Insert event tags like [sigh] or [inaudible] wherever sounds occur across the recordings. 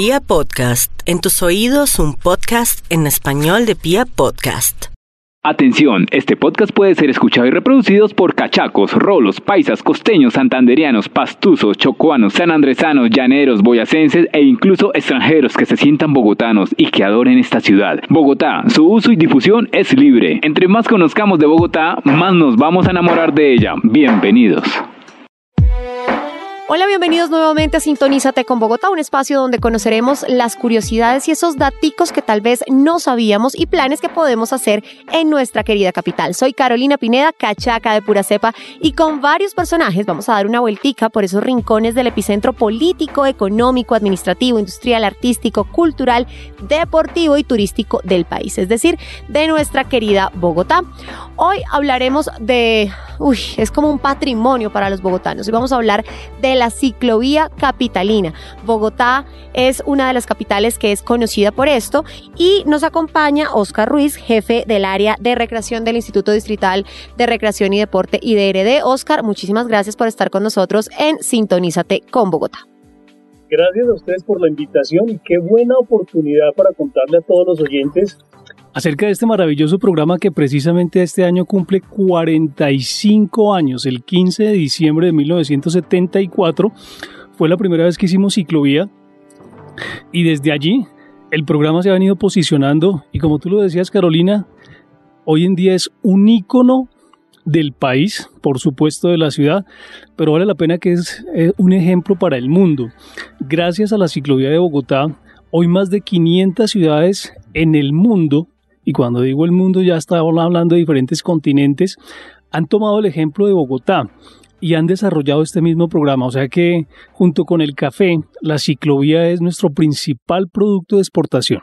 Pia Podcast, en tus oídos un podcast en español de Pia Podcast. Atención, este podcast puede ser escuchado y reproducido por cachacos, rolos, paisas, costeños, santanderianos, pastuzos, chocuanos, sanandresanos, llaneros, boyacenses e incluso extranjeros que se sientan bogotanos y que adoren esta ciudad. Bogotá, su uso y difusión es libre. Entre más conozcamos de Bogotá, más nos vamos a enamorar de ella. Bienvenidos. Hola, bienvenidos nuevamente a Sintonízate con Bogotá, un espacio donde conoceremos las curiosidades y esos daticos que tal vez no sabíamos y planes que podemos hacer en nuestra querida capital. Soy Carolina Pineda, cachaca de pura cepa, y con varios personajes vamos a dar una vueltica por esos rincones del epicentro político, económico, administrativo, industrial, artístico, cultural, deportivo y turístico del país, es decir, de nuestra querida Bogotá. Hoy hablaremos de, uy, es como un patrimonio para los bogotanos y vamos a hablar de la ciclovía capitalina. Bogotá es una de las capitales que es conocida por esto y nos acompaña Oscar Ruiz, jefe del área de recreación del Instituto Distrital de Recreación y Deporte y de. Oscar, muchísimas gracias por estar con nosotros en Sintonízate con Bogotá. Gracias a ustedes por la invitación y qué buena oportunidad para contarle a todos los oyentes acerca de este maravilloso programa que precisamente este año cumple 45 años, el 15 de diciembre de 1974. Fue la primera vez que hicimos ciclovía y desde allí el programa se ha venido posicionando y como tú lo decías Carolina, hoy en día es un ícono del país, por supuesto de la ciudad, pero vale la pena que es eh, un ejemplo para el mundo. Gracias a la ciclovía de Bogotá, hoy más de 500 ciudades en el mundo y cuando digo el mundo ya estamos hablando de diferentes continentes, han tomado el ejemplo de Bogotá y han desarrollado este mismo programa. O sea que junto con el café, la ciclovía es nuestro principal producto de exportación.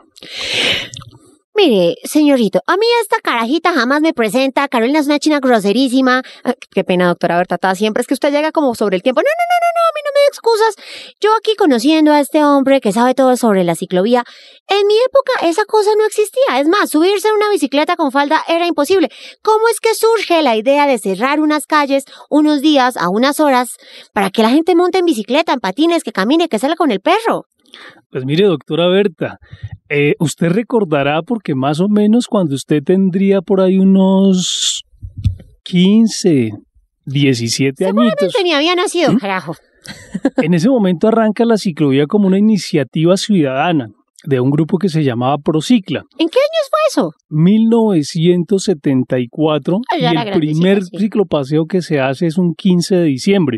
Mire, señorito, a mí esta carajita jamás me presenta. Carolina es una china groserísima. Ah, qué pena, doctora Bertata. Siempre es que usted llega como sobre el tiempo. No, no, no, no, no, a mí no me da excusas. Yo aquí conociendo a este hombre que sabe todo sobre la ciclovía. En mi época esa cosa no existía. Es más, subirse en una bicicleta con falda era imposible. ¿Cómo es que surge la idea de cerrar unas calles unos días a unas horas para que la gente monte en bicicleta, en patines, que camine, que salga con el perro? Pues mire, doctora Berta, eh, usted recordará porque más o menos cuando usted tendría por ahí unos 15, 17 años. Seguramente ni había nacido, ¿Mm? carajo. En ese momento arranca la ciclovía como una iniciativa ciudadana de un grupo que se llamaba Procicla. ¿En qué años fue eso? 1974 y el primer ciclopaseo que se hace es un 15 de diciembre,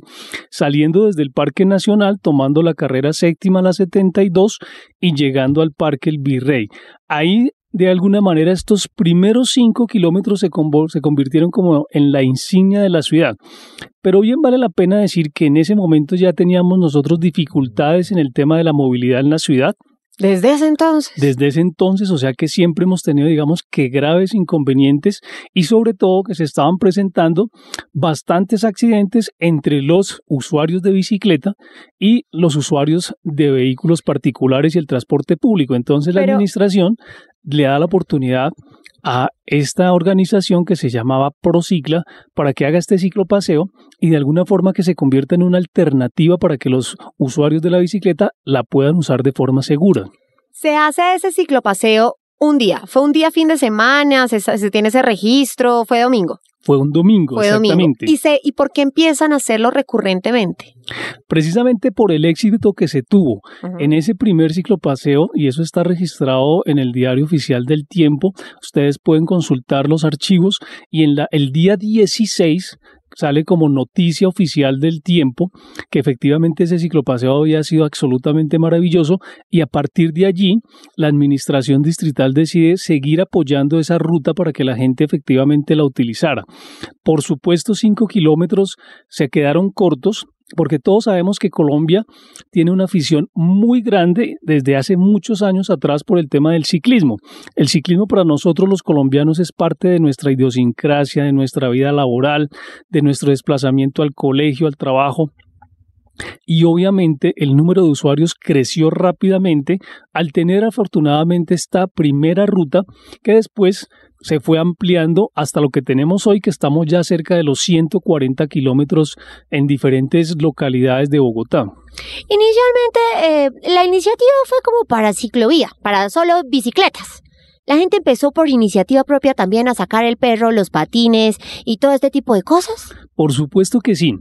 saliendo desde el Parque Nacional, tomando la carrera séptima a la 72 y llegando al Parque El Virrey. Ahí de alguna manera estos primeros cinco kilómetros se, se, convirtieron como en la insignia de la ciudad. Pero bien vale la pena decir que en ese momento ya teníamos nosotros dificultades en el tema de la movilidad en la ciudad. Desde ese entonces. Desde ese entonces, o sea que siempre hemos tenido, digamos, que graves inconvenientes y sobre todo que se estaban presentando bastantes accidentes entre los usuarios de bicicleta y los usuarios de vehículos particulares y el transporte público. Entonces la administración le da la oportunidad a esta organización que se llamaba Procicla para que haga este ciclopaseo y de alguna forma que se convierta en una alternativa para que los usuarios de la bicicleta la puedan usar de forma segura. Se hace ese ciclopaseo un día, fue un día fin de semana, se, tiene ese registro, fue domingo. Fue un domingo, exactamente. ¿Y, ¿Y por qué empiezan a hacerlo recurrentemente? Precisamente por el éxito que se tuvo en ese primer ciclopaseo, y eso está registrado en el diario oficial del tiempo, ustedes pueden consultar los archivos, y en la, el día 16 sale como noticia oficial del tiempo que efectivamente ese ciclopaseo había sido absolutamente maravilloso y a partir de allí la administración distrital decide seguir apoyando esa ruta para que la gente efectivamente la utilizara. Por supuesto, cinco kilómetros se quedaron cortos, porque todos sabemos que Colombia tiene una afición muy grande desde hace muchos años atrás por el tema del ciclismo. El ciclismo para nosotros los colombianos es parte de nuestra idiosincrasia, de nuestra vida laboral, de nuestro desplazamiento al colegio, al trabajo. Y obviamente el número de usuarios creció rápidamente al tener afortunadamente esta primera ruta que después se fue ampliando hasta lo que tenemos hoy, que estamos ya cerca de los 140 kilómetros en diferentes localidades de Bogotá. Inicialmente, eh, la iniciativa fue como para ciclovía, para solo bicicletas. La gente empezó por iniciativa propia también a sacar el perro, los patines y todo este tipo de cosas. Por supuesto que sí.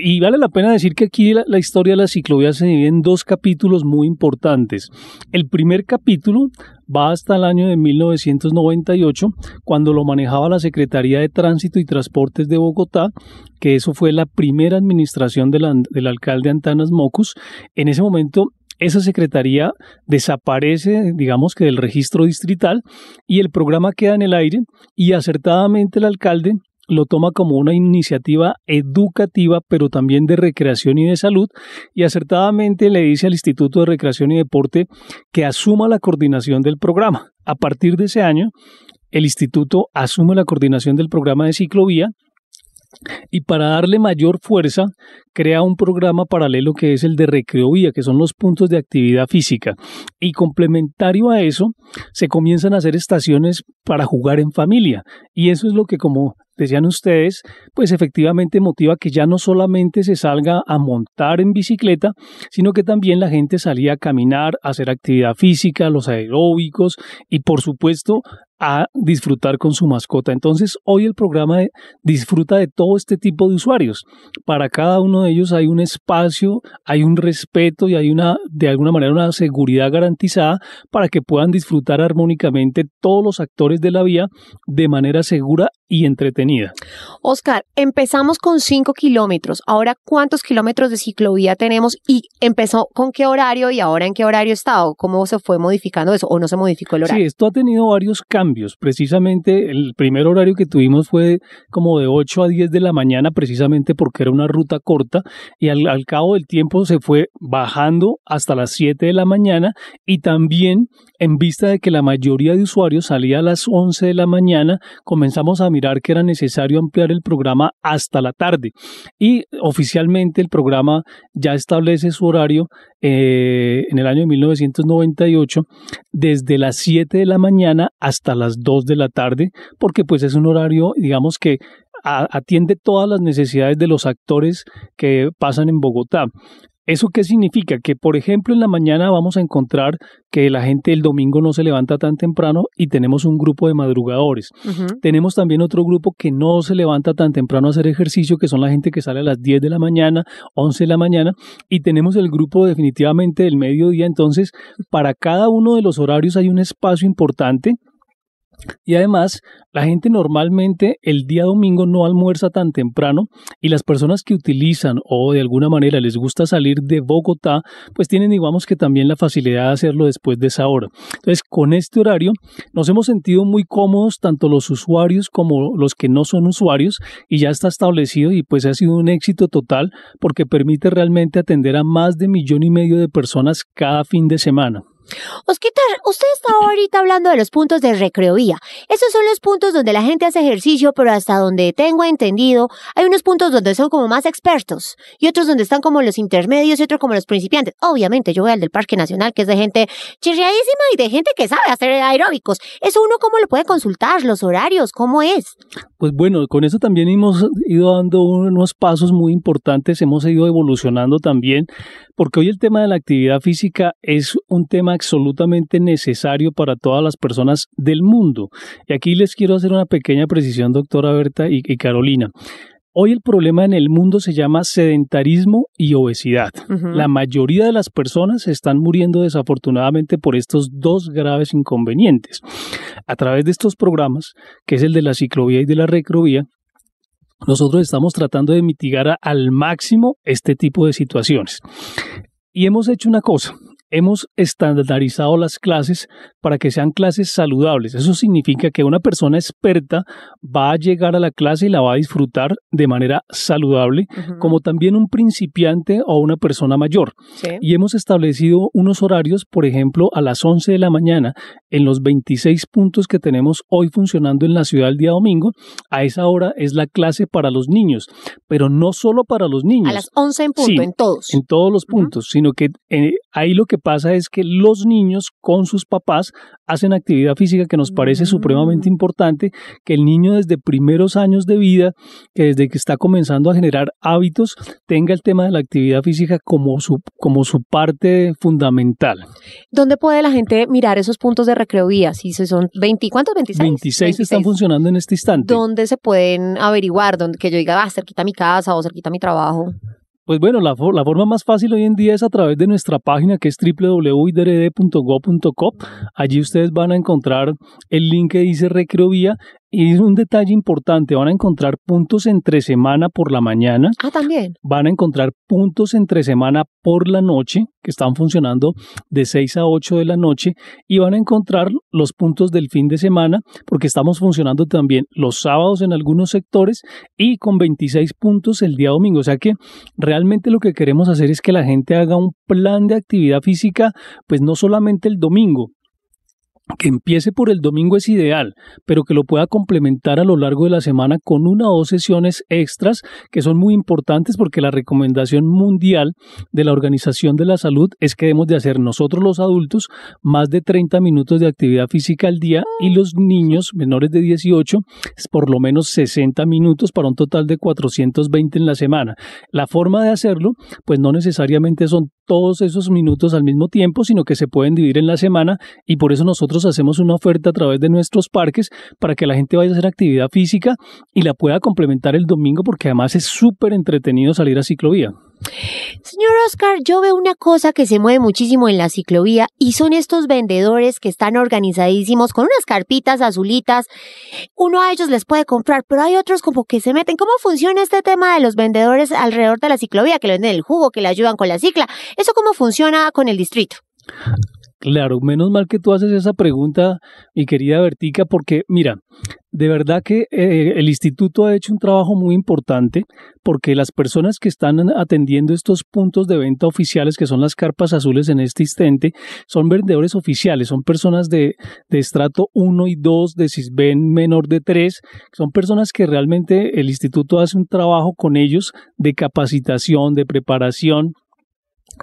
Y vale la pena decir que aquí la, historia de la ciclovía se divide en dos capítulos muy importantes. El primer capítulo va hasta el año de 1998, cuando lo manejaba la Secretaría de Tránsito y Transportes de Bogotá, que eso fue la primera administración del alcalde Antanas Mocus. En ese momento esa secretaría desaparece, digamos que del registro distrital, y el programa queda en el aire y acertadamente el alcalde lo toma como una iniciativa educativa, pero también de recreación y de salud, y acertadamente le dice al Instituto de Recreación y Deporte que asuma la coordinación del programa. A partir de ese año, el instituto asume la coordinación del programa de ciclovía y para darle mayor fuerza crea un programa paralelo que es el de recreovía, que son los puntos de actividad física. Y complementario a eso, se comienzan a hacer estaciones para jugar en familia. Y eso es lo que, como decían ustedes, pues efectivamente motiva que ya no solamente se salga a montar en bicicleta, sino que también la gente salía a caminar, a hacer actividad física, los aeróbicos y por supuesto a disfrutar con su mascota. Entonces, hoy el programa disfruta de todo este tipo de usuarios. Para cada uno de ellos hay un espacio, hay un respeto y hay una, de alguna manera, una seguridad garantizada para que puedan disfrutar armónicamente todos los actores de la vía de manera segura y entretenida. Oscar, empezamos con 5 kilómetros. Ahora, ¿cuántos kilómetros de ciclovía tenemos? ¿Y empezó con qué horario y ahora en qué horario está? ¿O cómo se fue modificando eso? ¿O no se modificó el horario? Sí, esto ha tenido varios cambios. Precisamente el primer horario que tuvimos fue como de 8 a 10 de la mañana, precisamente porque era una ruta corta. Y al, al cabo del tiempo se fue bajando hasta las 7 de la mañana. Y también en vista de que la mayoría de usuarios salía a las 11 de la mañana, comenzamos a mirar que era necesario ampliar el programa hasta la tarde. Y oficialmente el programa ya establece su horario eh, en el año 1998 desde las 7 de la mañana hasta las 2 de la tarde, porque pues es un horario, digamos que atiende todas las necesidades de los actores que pasan en Bogotá. ¿Eso qué significa? Que, por ejemplo, en la mañana vamos a encontrar que la gente el domingo no se levanta tan temprano y tenemos un grupo de madrugadores. Tenemos también otro grupo que no se levanta tan temprano a hacer ejercicio, que son la gente que sale a las 10 de la mañana, 11 de la mañana, y tenemos el grupo definitivamente del mediodía. Entonces, para cada uno de los horarios hay un espacio importante y además, la gente normalmente el día domingo no almuerza tan temprano y las personas que utilizan o de alguna manera les gusta salir de Bogotá, pues tienen digamos que también la facilidad de hacerlo después de esa hora. Entonces, con este horario nos hemos sentido muy cómodos tanto los usuarios como los que no son usuarios y ya está establecido y pues ha sido un éxito total porque permite realmente atender a más de millón y medio de personas cada fin de semana. Osquitar, usted está [clears throat] ahorita hablando de los puntos de recreovía. Esos son los puntos donde la gente hace ejercicio, pero hasta donde tengo entendido, hay unos puntos donde son como más expertos y otros donde están como los intermedios y otros como los principiantes. Obviamente, yo voy al del Parque Nacional, que es de gente chirriadísima y de gente que sabe hacer aeróbicos. ¿Eso uno cómo lo puede consultar? ¿Los horarios? ¿Cómo es? Pues bueno, con eso también hemos ido dando unos pasos muy importantes, hemos ido evolucionando también, porque hoy el tema de la actividad física es un tema absolutamente necesario para todas las personas del mundo. Y aquí les quiero hacer una pequeña precisión, doctora Berta y, Carolina. Hoy el problema en el mundo se llama sedentarismo y obesidad. La mayoría de las personas están muriendo desafortunadamente por estos dos graves inconvenientes. A través de estos programas, que es el de la ciclovía y de la recrovía, nosotros estamos tratando de mitigar al máximo este tipo de situaciones. Y hemos hecho una cosa, hemos estandarizado las clases para que sean clases saludables. Eso significa que una persona experta va a llegar a la clase y la va a disfrutar de manera saludable, como también un principiante o una persona mayor. Y hemos establecido unos horarios, por ejemplo, a las 11 de la mañana, en los 26 puntos que tenemos hoy funcionando en la ciudad el día domingo. A esa hora es la clase para los niños, pero no solo para los niños. A las 11 en punto, en todos. En todos los puntos, sino que eh, ahí lo que pasa es que los niños con sus papás hacen actividad física que nos parece supremamente Mm. importante, que el niño desde primeros años de vida, que desde que está comenzando a generar hábitos, tenga el tema de la actividad física como su, como su parte fundamental. ¿Dónde puede la gente mirar esos puntos de recreovía? Si se son 20, ¿cuántos? 26. 26 están funcionando en este instante. ¿Dónde se pueden averiguar? Donde que yo diga, ah, cerquita a mi casa o cerquita a mi trabajo. Pues bueno, la, for- la forma más fácil hoy en día es a través de nuestra página que es www.idrd.go.co. Allí ustedes van a encontrar el link que dice Recreovía y es un detalle importante, van a encontrar puntos entre semana por la mañana, Ah, también. van a encontrar puntos entre semana por la noche que están funcionando de 6 a 8 de la noche y van a encontrar los puntos del fin de semana porque estamos funcionando también los sábados en algunos sectores y con 26 puntos el día domingo. O sea que realmente lo que queremos hacer es que la gente haga un plan de actividad física, pues no solamente el domingo, que empiece por el domingo es ideal, pero que lo pueda complementar a lo largo de la semana con una o dos sesiones extras que son muy importantes porque la recomendación mundial de la Organización de la Salud es que debemos de hacer nosotros los adultos más de 30 minutos de actividad física al día y los niños menores de 18 es por lo menos 60 minutos para un total de 420 en la semana. La forma de hacerlo, pues no necesariamente son todos esos minutos al mismo tiempo, sino que se pueden dividir en la semana y por eso nosotros hacemos una oferta a través de nuestros parques para que la gente vaya a hacer actividad física y la pueda complementar el domingo porque además es súper entretenido salir a ciclovía. Señor Oscar, yo veo una cosa que se mueve muchísimo en la ciclovía y son estos vendedores que están organizadísimos con unas carpitas azulitas. Uno a ellos les puede comprar, pero hay otros como que se meten. ¿Cómo funciona este tema de los vendedores alrededor de la ciclovía? Que le venden el jugo, que le ayudan con la cicla. ¿Eso cómo funciona con el distrito? Claro, menos mal que tú haces esa pregunta, mi querida Bertica, porque mira, de verdad que eh, el instituto ha hecho un trabajo muy importante porque las personas que están atendiendo estos puntos de venta oficiales, que son las carpas azules en este instante, son vendedores oficiales, son personas de, de estrato 1 y 2, de CISBEN menor de 3, son personas que realmente el instituto hace un trabajo con ellos de capacitación, de preparación,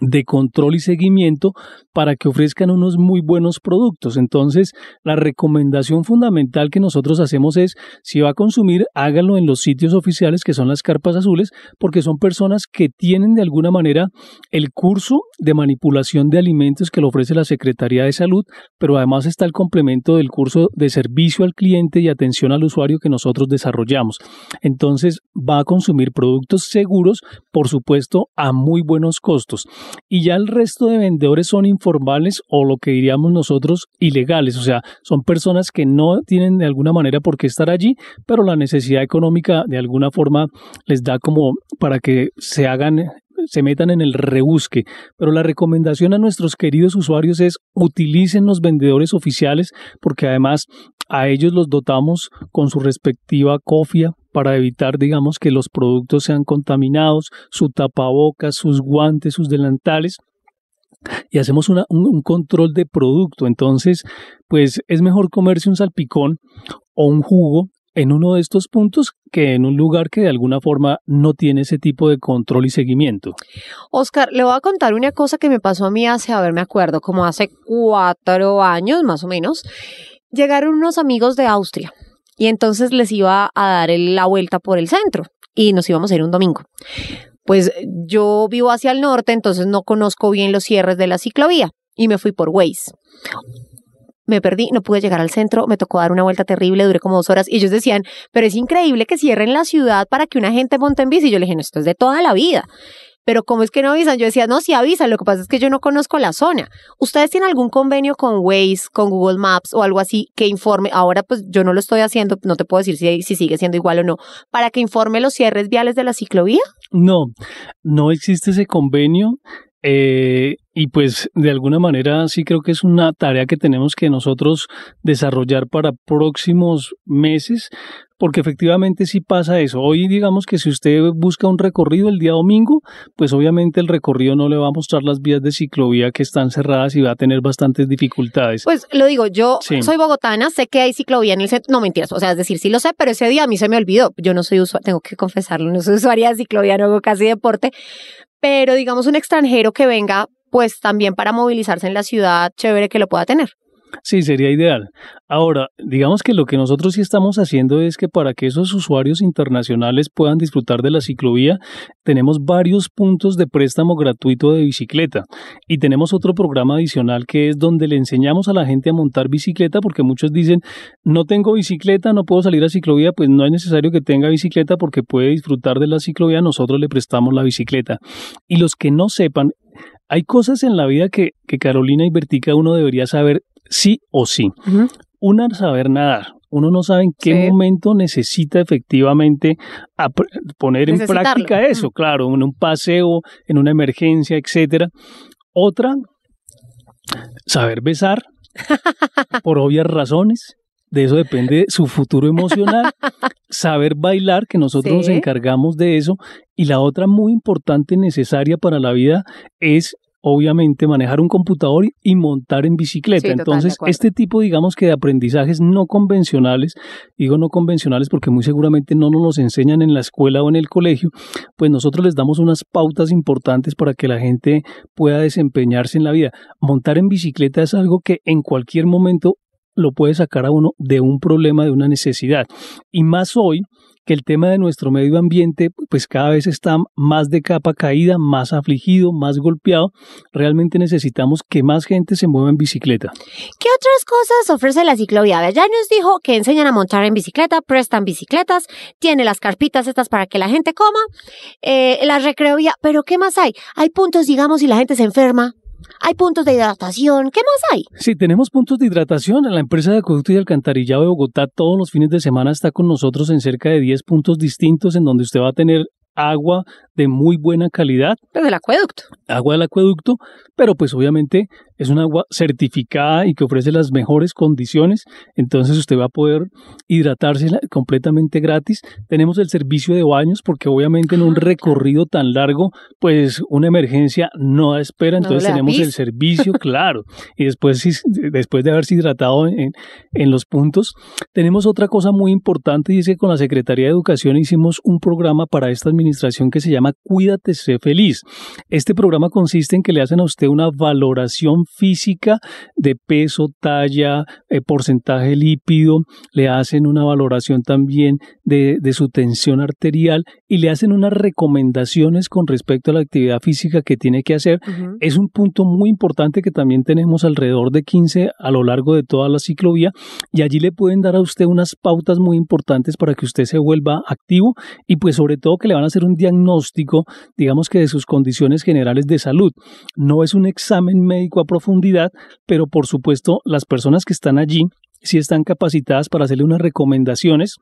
de control y seguimiento para que ofrezcan unos muy buenos productos. Entonces, la recomendación fundamental que nosotros hacemos es, si va a consumir, hágalo en los sitios oficiales que son las carpas azules, porque son personas que tienen de alguna manera el curso de manipulación de alimentos que lo ofrece la Secretaría de Salud, pero además está el complemento del curso de servicio al cliente y atención al usuario que nosotros desarrollamos. Entonces, va a consumir productos seguros, por supuesto, a muy buenos costos y ya el resto de vendedores son informales o lo que diríamos nosotros ilegales, o sea, son personas que no tienen de alguna manera por qué estar allí, pero la necesidad económica de alguna forma les da como para que se hagan se metan en el rebusque, pero la recomendación a nuestros queridos usuarios es utilicen los vendedores oficiales porque además a ellos los dotamos con su respectiva cofia para evitar, digamos, que los productos sean contaminados, su tapabocas, sus guantes, sus delantales y hacemos una, un, un, control de producto. Entonces, pues es mejor comerse un salpicón o un jugo en uno de estos puntos que en un lugar que de alguna forma no tiene ese tipo de control y seguimiento. Oscar, le voy a contar una cosa que me pasó a mí hace, a ver, me acuerdo, como hace cuatro años más o menos. Llegaron unos amigos de Austria y entonces les iba a dar la vuelta por el centro y nos íbamos a ir un domingo. Pues yo vivo hacia el norte, entonces no conozco bien los cierres de la ciclovía y me fui por Waze me perdí, no pude llegar al centro, me tocó dar una vuelta terrible, duré como dos horas y ellos decían, pero es increíble que cierren la ciudad para que una gente monte en bici. Y yo le dije, no, esto es de toda la vida. Pero ¿cómo es que no avisan? Yo decía, no, sí avisan, lo que pasa es que yo no conozco la zona. ¿Ustedes tienen algún convenio con Waze, con Google Maps o algo así que informe? Ahora pues yo no lo estoy haciendo, no te puedo decir si, si sigue siendo igual o no, para que informe los cierres viales de la ciclovía. No, no existe ese convenio. Eh, y pues de alguna manera sí creo que es una tarea que tenemos que nosotros desarrollar para próximos meses, porque efectivamente sí pasa eso. Hoy digamos que si usted busca un recorrido el día domingo, pues obviamente el recorrido no le va a mostrar las vías de ciclovía que están cerradas y va a tener bastantes dificultades. Pues lo digo, yo sí. soy bogotana, sé que hay ciclovía en el centro, no mentiras, o sea, es decir, sí lo sé, pero ese día a mí se me olvidó. Yo no soy usuaria, tengo que confesarlo, no soy usuaria de ciclovía, no hago casi deporte, pero digamos un extranjero que venga pues también para movilizarse en la ciudad, chévere que lo pueda tener. Sí, sería ideal. Ahora, digamos que lo que nosotros sí estamos haciendo es que para que esos usuarios internacionales puedan disfrutar de la ciclovía, tenemos varios puntos de préstamo gratuito de bicicleta y tenemos otro programa adicional que es donde le enseñamos a la gente a montar bicicleta porque muchos dicen, no tengo bicicleta, no puedo salir a ciclovía, pues no es necesario que tenga bicicleta porque puede disfrutar de la ciclovía, nosotros le prestamos la bicicleta. Y los que no sepan, hay cosas en la vida que, que Carolina y Vertica uno debería saber sí o sí. Una, saber nadar. Uno no sabe en qué momento necesita efectivamente poner en práctica eso, claro, en un paseo, en una emergencia, etcétera. Otra, saber besar, [laughs] por obvias razones. De eso depende su futuro emocional. [laughs] Saber bailar, que nosotros nos encargamos de eso. Y la otra muy importante, necesaria para la vida, es obviamente manejar un computador y montar en bicicleta. Entonces, este tipo, digamos que de aprendizajes no convencionales, digo no convencionales porque muy seguramente no nos los enseñan en la escuela o en el colegio, pues nosotros les damos unas pautas importantes para que la gente pueda desempeñarse en la vida. Montar en bicicleta es algo que en cualquier momento lo puede sacar a uno de un problema, de una necesidad. Y más hoy, el tema de nuestro medio ambiente pues cada vez está más de capa caída, más afligido, más golpeado. Realmente necesitamos que más gente se mueva en bicicleta. ¿Qué otras cosas ofrece la ciclovía? Ya nos dijo que enseñan a montar en bicicleta, prestan bicicletas, tiene las carpitas estas para que la gente coma, eh, la recreovía, pero ¿qué más hay? Hay puntos, digamos, si la gente se enferma, hay puntos de hidratación. ¿Qué más hay? Sí, tenemos puntos de hidratación. La empresa de acueducto y alcantarillado de Bogotá todos los fines de semana está con nosotros en cerca de 10 puntos distintos en donde usted va a tener agua de muy buena calidad. Pues del acueducto. Agua del acueducto, pero pues obviamente es un agua certificada y que ofrece las mejores condiciones, entonces usted va a poder hidratarse completamente gratis. Tenemos el servicio de baños porque obviamente en un ah, recorrido tan largo, pues una emergencia no da espera, entonces tenemos el [laughs] servicio, claro, y después, después de haberse hidratado en, en los puntos, tenemos otra cosa muy importante y es que con la Secretaría de Educación hicimos un programa para esta administración que se llama Cuídate, sé feliz. Este programa consiste en que le hacen a usted una valoración física de peso, talla, eh, porcentaje lípido, le hacen una valoración también de, su tensión arterial y le hacen unas recomendaciones con respecto a la actividad física que tiene que hacer. Es un punto muy importante que también tenemos alrededor de 15 a lo largo de toda la ciclovía y allí le pueden dar a usted unas pautas muy importantes para que usted se vuelva activo y pues sobre todo que le van a hacer un diagnóstico, digamos que de sus condiciones generales de salud. No es un examen médico a profundidad, pero por supuesto las personas que están allí sí están capacitadas para hacerle unas recomendaciones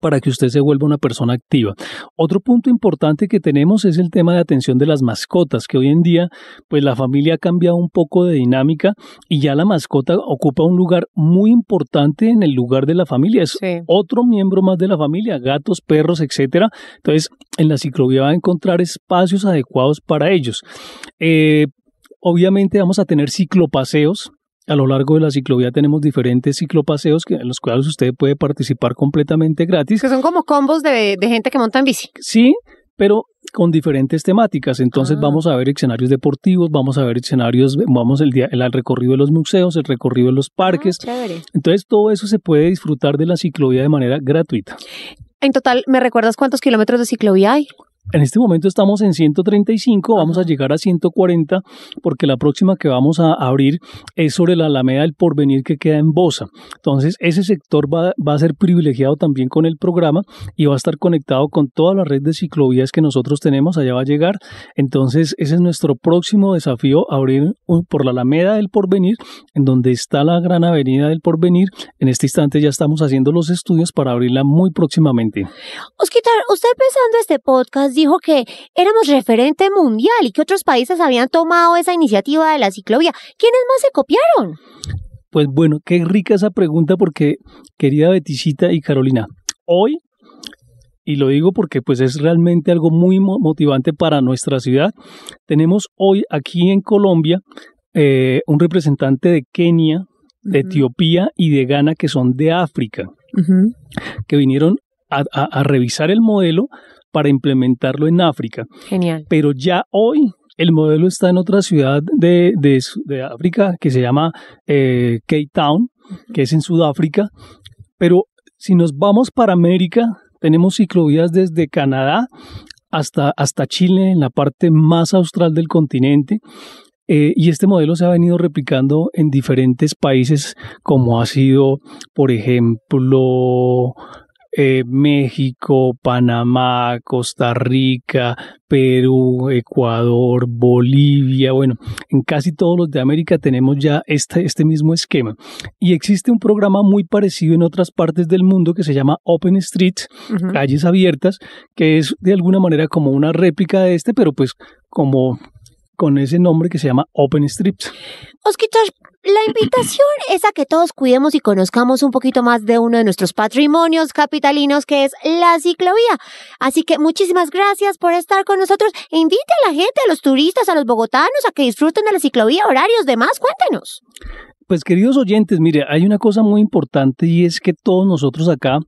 para que usted se vuelva una persona activa. Otro punto importante que tenemos es el tema de atención de las mascotas, que hoy en día pues la familia ha cambiado un poco de dinámica y ya la mascota ocupa un lugar muy importante en el lugar de la familia, es otro miembro más de la familia, gatos, perros, etcétera. Entonces, en la ciclovía va a encontrar espacios adecuados para ellos. Eh, obviamente vamos a tener ciclopaseos a lo largo de la ciclovía tenemos diferentes ciclopaseos que, en los cuales usted puede participar completamente gratis. Que son como combos de, gente que monta en bici. Sí, pero con diferentes temáticas. Entonces ah. vamos a ver escenarios deportivos, vamos a ver escenarios, vamos el, día, el, recorrido de los museos, el recorrido de los parques. Ah, Entonces todo eso se puede disfrutar de la ciclovía de manera gratuita. En total, ¿me recuerdas cuántos kilómetros de ciclovía hay? En este momento estamos en 135, vamos a llegar a 140 porque la próxima que vamos a abrir es sobre la Alameda del Porvenir que queda en Bosa. Entonces ese sector va, a ser privilegiado también con el programa y va a estar conectado con toda la red de ciclovías que nosotros tenemos, allá va a llegar. Entonces ese es nuestro próximo desafío, abrir por la Alameda del Porvenir, en donde está la gran avenida del Porvenir. En este instante ya estamos haciendo los estudios para abrirla muy próximamente. Osquitar, usted pensando este podcast dijo que éramos referente mundial y que otros países habían tomado esa iniciativa de la ciclovía. ¿Quiénes más se copiaron? Pues bueno, qué rica esa pregunta porque, querida Beticita y Carolina, hoy, y lo digo porque pues es realmente algo muy motivante para nuestra ciudad, tenemos hoy aquí en Colombia eh, un representante de Kenia, de Etiopía y de Ghana que son de África, que vinieron a, revisar el modelo para implementarlo en África. Genial. Pero ya hoy El modelo está en otra ciudad de, de, África que se llama eh, Cape Town, que es en Sudáfrica. Pero si nos vamos para América, tenemos ciclovías desde Canadá hasta, hasta Chile, en la parte más austral del continente. Eh, y este modelo se ha venido replicando en diferentes países, como ha sido, por ejemplo, eh, México, Panamá, Costa Rica, Perú, Ecuador, Bolivia, bueno, en casi todos los de América tenemos ya este, este mismo esquema. Y existe un programa muy parecido en otras partes del mundo que se llama Open Streets, calles abiertas, que es de alguna manera como una réplica de este, pero pues como con ese nombre que se llama Open Streets. Osquitar, la invitación es a que todos cuidemos y conozcamos un poquito más de uno de nuestros patrimonios capitalinos, que es la ciclovía. Así que muchísimas gracias por estar con nosotros. invite a la gente, a los turistas, a los bogotanos, a que disfruten de la ciclovía, horarios, demás. Cuéntenos. Pues queridos oyentes, mire, hay una cosa muy importante y es que todos nosotros acá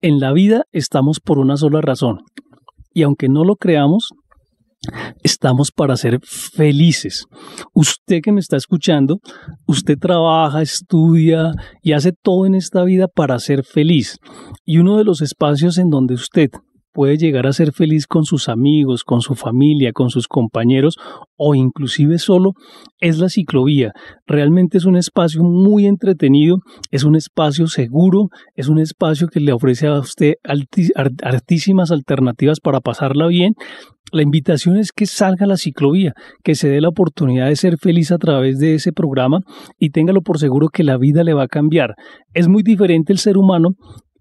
en la vida estamos por una sola razón. Y aunque no lo creamos, Estamos para ser felices. Usted que me está escuchando, usted trabaja, estudia y hace todo en esta vida para ser feliz. Y uno de los espacios en donde usted puede llegar a ser feliz con sus amigos, con su familia, con sus compañeros o inclusive solo, es la ciclovía. Realmente es un espacio muy entretenido, es un espacio seguro, es un espacio que le ofrece a usted altísimas alternativas para pasarla bien la invitación es que salga a la ciclovía, que se dé la oportunidad de ser feliz a través de ese programa y téngalo por seguro que la vida le va a cambiar. Es muy diferente el ser humano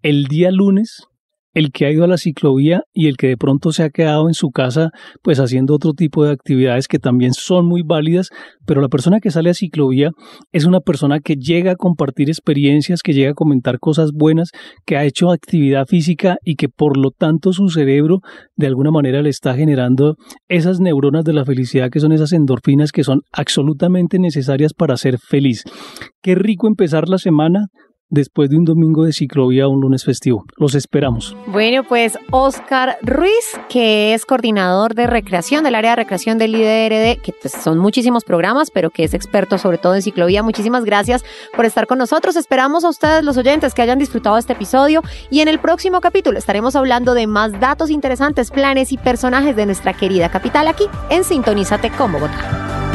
el día lunes el que ha ido a la ciclovía y el que de pronto se ha quedado en su casa pues haciendo otro tipo de actividades que también son muy válidas, pero la persona que sale a ciclovía es una persona que llega a compartir experiencias, que llega a comentar cosas buenas, que ha hecho actividad física y que por lo tanto su cerebro de alguna manera le está generando esas neuronas de la felicidad que son esas endorfinas que son absolutamente necesarias para ser feliz. Qué rico empezar la semana después de un domingo de ciclovía o un lunes festivo. Los esperamos. Bueno, pues Oscar Ruiz, que es coordinador de recreación del área de recreación del IDRD, que pues, son muchísimos programas, pero que es experto sobre todo en ciclovía. Muchísimas gracias por estar con nosotros. Esperamos a ustedes, los oyentes, que hayan disfrutado este episodio y en el próximo capítulo estaremos hablando de más datos interesantes, planes y personajes de nuestra querida capital aquí en Sintonízate con Bogotá.